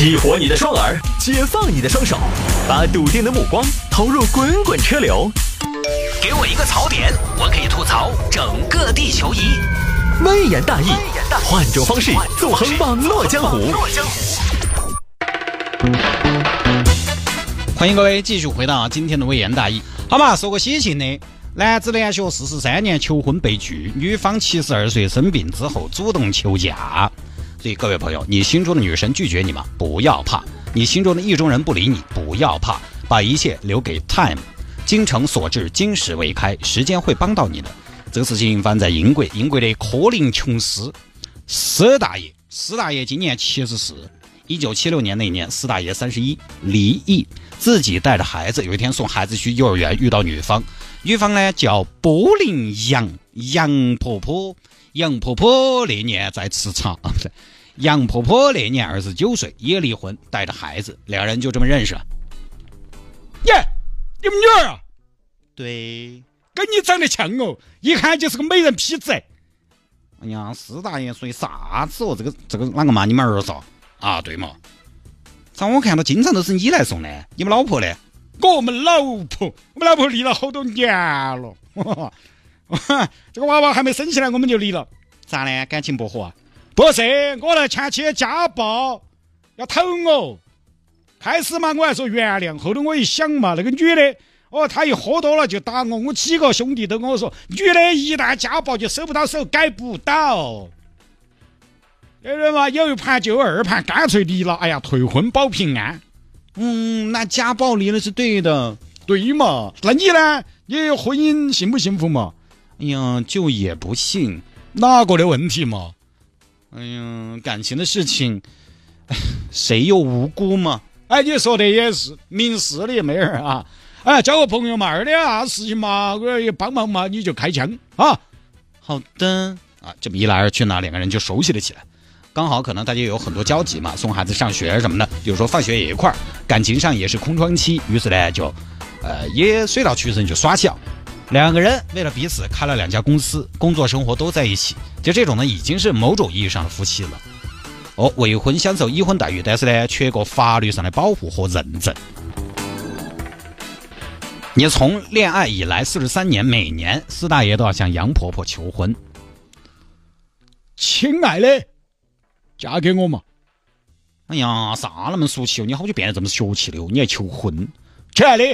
激活你的双耳，解放你的双手，把笃定的目光投入滚滚车流。给我一个槽点，我可以吐槽整个地球仪。微言大义，换种方式纵横网络江湖。欢迎各位继续回到今天的微言大义。好吧，说个喜庆的，男子连续四十三年求婚被拒，女方七十二岁生病之后主动求嫁。所以各位朋友，你心中的女神拒绝你吗？不要怕，你心中的意中人不理你，不要怕，把一切留给 time。精诚所至，金石为开，时间会帮到你的。这个事情发生在英国，英国的科林琼斯史大爷，史大爷今年七十四。一九七六年那年，史大爷三十一，离异，自己带着孩子，有一天送孩子去幼儿园，遇到女方，女方呢叫柏林杨杨婆婆，杨婆婆那年在吃茶，不是，杨婆婆那年二十九岁，也离婚，带着孩子，两人就这么认识了。耶，你们女儿啊？对，跟你长得像哦，一看就是个美人坯子。哎呀，四大爷说的啥子哦？这个这个哪个嘛？你们儿子？啊，啊对嘛？咋我看到经常都是你来送呢？你们老婆呢？我们老婆，我们老婆离了好多年了。这个娃娃还没生起来，我们就离了。咋呢？感情不和啊？不是，我的前妻家暴，要投我。开始嘛，我还说原谅，后头我一想嘛，那个女的，哦，她一喝多了就打我，我几个兄弟都跟我说，女的一旦家暴就收不到手，改不到。有人嘛，有一盘就二盘，干脆离了。哎呀，退婚保平安。嗯，那家暴离了是对的，对嘛？那你呢？你婚姻幸不幸福嘛？哎呀，就也不信哪个的问题嘛？哎呀，感情的事情，谁又无辜嘛？哎，你说的也是，明事理妹儿啊。哎，交个朋友嘛，二点啥事情嘛，我也帮忙嘛，你就开枪啊。好的啊，这么一来二去呢，两个人就熟悉了起来。刚好可能大家有很多交集嘛，送孩子上学什么的，有时候放学也一块儿，感情上也是空窗期，于是呢就，呃，也水到渠成就耍起了。两个人为了彼此开了两家公司，工作生活都在一起，就这种呢已经是某种意义上的夫妻了。哦，未婚享受已婚待遇，但是呢缺个法律上的保护和认证。你从恋爱以来四十三年，每年四大爷都要向杨婆婆求婚。亲爱的。嫁给我嘛！哎呀，啥那么俗气哦？你好久变得这么俗气了哦？你还求婚？亲爱的，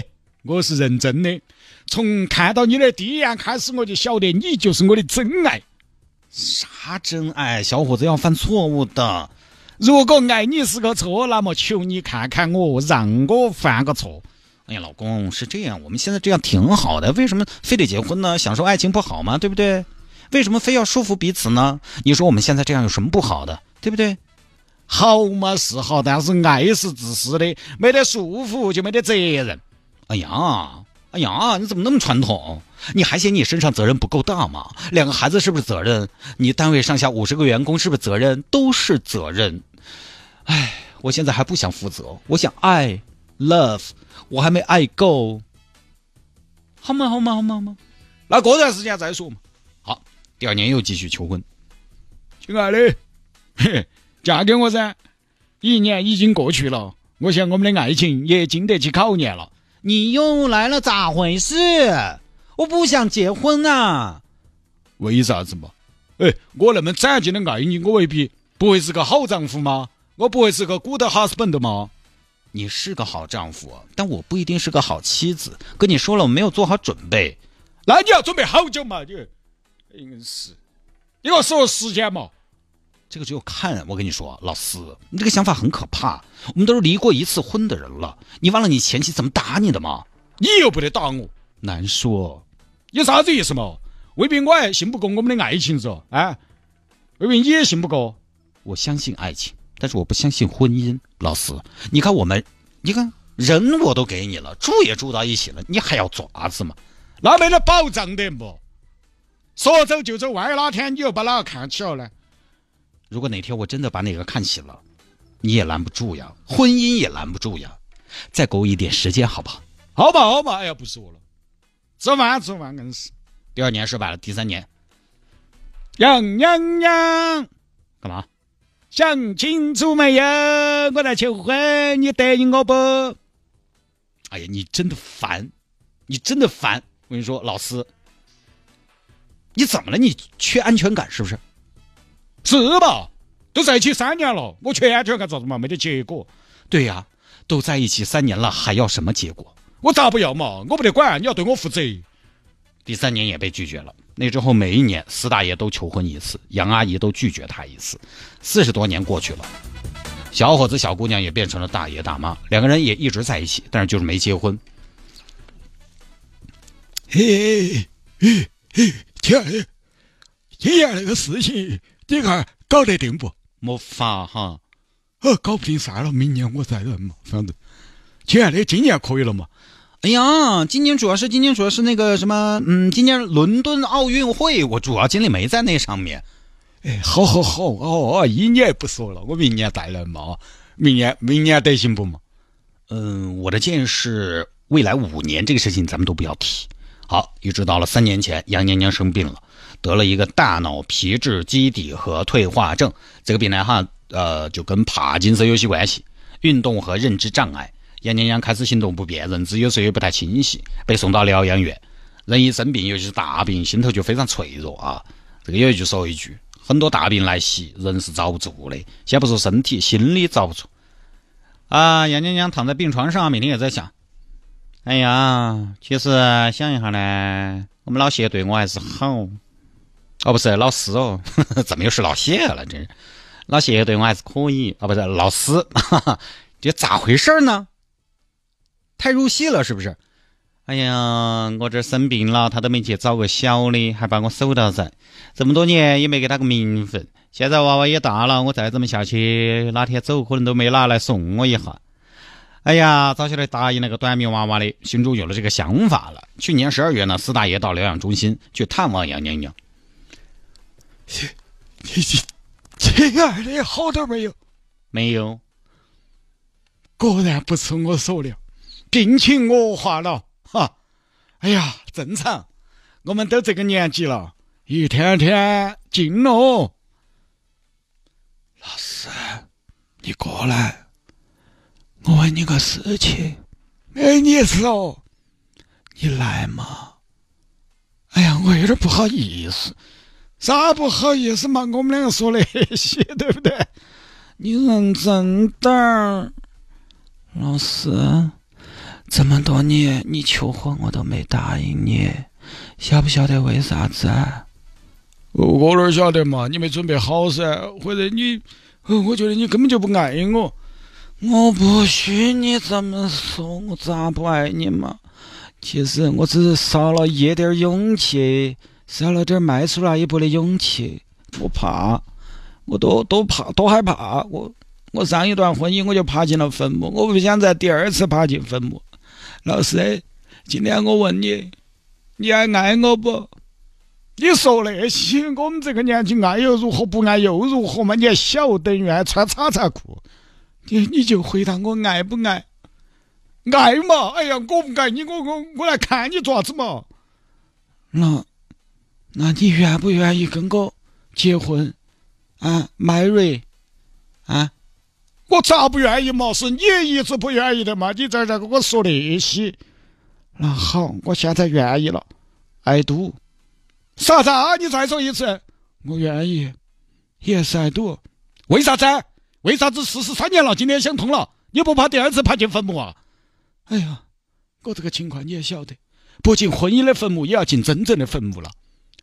我是认真的。从看到你的第一眼开始，我就晓得你就是我的真爱。啥真爱？小伙子要犯错误的。如果爱你是个错，那么求你看看我，让我犯个错。哎呀，老公是这样，我们现在这样挺好的，为什么非得结婚呢？享受爱情不好吗？对不对？为什么非要束缚彼此呢？你说我们现在这样有什么不好的？对不对？好嘛是好，但是爱是自私的，没得束缚就没得责任。哎呀，哎呀，你怎么那么传统？你还嫌你身上责任不够大吗？两个孩子是不是责任？你单位上下五十个员工是不是责任？都是责任。哎，我现在还不想负责，我想爱，love，我还没爱够。好嘛好嘛好嘛好嘛，那过段时间再说嘛。好，第二年又继续求婚，亲爱的。嫁给我噻！一年已经过去了，我想我们的爱情也经得起考验了。你又来了，咋回事？我不想结婚啊！为啥子嘛？哎，我那么攒劲的爱你，我未必不会是个好丈夫吗？我不会是个 good husband 吗？你是个好丈夫，但我不一定是个好妻子。跟你说了，我没有做好准备。那你要准备好久嘛？你应该是，你给我说时间嘛？这个只有看，我跟你说，老四，你这个想法很可怕。我们都是离过一次婚的人了，你忘了你前妻怎么打你的吗？你又不得打我，难说。有啥子意思嘛？未必我还信不过我们的爱情噻？啊，未必你也信不过。我相信爱情，但是我不相信婚姻。老四，你看我们，你看人我都给你了，住也住到一起了，你还要爪子吗？那没得保障的不？说走就走，万一哪天你又把哪个看起了呢？如果哪天我真的把哪个看起了，你也拦不住呀，婚姻也拦不住呀，再给我一点时间好不好？好吧，好吧，哎呀，不说了，吃饭吃饭硬是。第二年失败了，第三年，杨洋洋，干嘛？想清楚没有？我在求婚，你答应我不？哎呀，你真的烦，你真的烦！我跟你说，老师，你怎么了？你缺安全感是不是？是吧？都在一起三年了，我缺安全感咋子嘛？没得结果。对呀，都在一起三年了，还要什么结果？我咋不要嘛？我不得管，你要对我负责。第三年也被拒绝了。那之后每一年，四大爷都求婚一次，杨阿姨都拒绝他一次。四十多年过去了，小伙子、小姑娘也变成了大爷大妈，两个人也一直在一起，但是就是没结婚。嘿，嘿，嘿，亲爱的，今年那个事情，你看搞得定不？没法哈，呃，搞不定算了，明年我再来嘛，反正，亲爱的，今年可以了嘛？哎呀，今年主要是今年主要是那个什么，嗯，今年伦敦奥运会，我主要精力没在那上面。哎，好好好，哦，一年不说了，我明年再来嘛。明年明年得行不嘛？嗯，我的建议是，未来五年这个事情咱们都不要提。好，一直到了三年前，杨娘娘生病了，得了一个大脑皮质基底核退化症，这个病呢哈，呃，就跟帕金森有些关系，运动和认知障碍。杨娘娘开始行动不便，认知有时候也不太清晰，被送到疗养院。人一生病，尤其是大病，心头就非常脆弱啊。这个有一句说一句，很多大病来袭，人是遭不住的。先不说身体，心里遭不住。啊，杨娘娘躺在病床上，每天也在想：哎呀，其实想一下呢，我们老谢对我还是好。哦，不是老师哦，怎么又是老谢了？真是，老谢对我还是可以。哦，不是老师，这咋回事呢？太入戏了，是不是？哎呀，我这生病了，他都没去找个小的，还把我守到在，这么多年也没给他个名分。现在娃娃也大了，我再这么下去，哪天走可能都没哪来送我一下。哎呀，早晓得答应那个短命娃娃的，心中有了这个想法了。去年十二月呢，四大爷到疗养中心去探望杨娘娘。亲，亲，亲爱的，好点没有？没有。果然不出我所料。病情恶化了，哈！哎呀，正常，我们都这个年纪了，一天天进咯。老师，你过来，我问你个事情。哎，你说，你来嘛？哎呀，我有点不好意思。啥不好意思嘛？我们两个说那些，对不对？你认真点儿，老师。这么多年，你求婚我都没答应你，晓不晓得为啥子？我哪晓得嘛？你没准备好噻，或者你，我觉得你根本就不爱我。我不许你这么说，我咋不爱你嘛？其实我只是少了一点勇气，少了点迈出那一步的勇气。我怕，我多多怕，多害怕。我我上一段婚姻我就爬进了坟墓，我不想再第二次爬进坟墓。老师，今天我问你，你还爱我不？你说那些，我们这个年纪爱又如何，不爱又如何嘛？你还小，等于爱穿叉叉裤。你你就回答我爱不爱？爱嘛？哎呀，我不爱你，我我我来看你做啥子嘛？那，那你愿不愿意跟我结婚？啊，Mary，啊？我咋不愿意嘛？是你一直不愿意的嘛？你在这跟我说那些。那好，我现在愿意了。爱赌？啥子啊？你再说一次。我愿意。也是爱赌？为啥子？为啥子四十三年了，今天想通了？你不怕第二次爬进坟墓啊？哎呀，我这个情况你也晓得，不进婚姻的坟墓，也要进真正的坟墓了。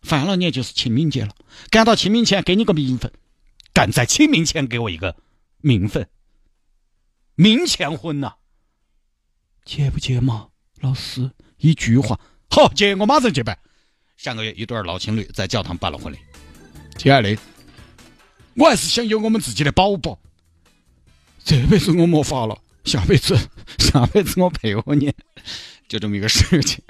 翻了年就是清明节了，赶到清明前给你个名分，赶在清明前给我一个。名分，明前婚呐，结不结嘛？老师一句话，好结，我马上结办。上个月一对老情侣在教堂办了婚礼。亲爱的，我还是想有我们自己的宝宝。这辈子我没法了，下辈子，下辈子我配合你，就这么一个事情。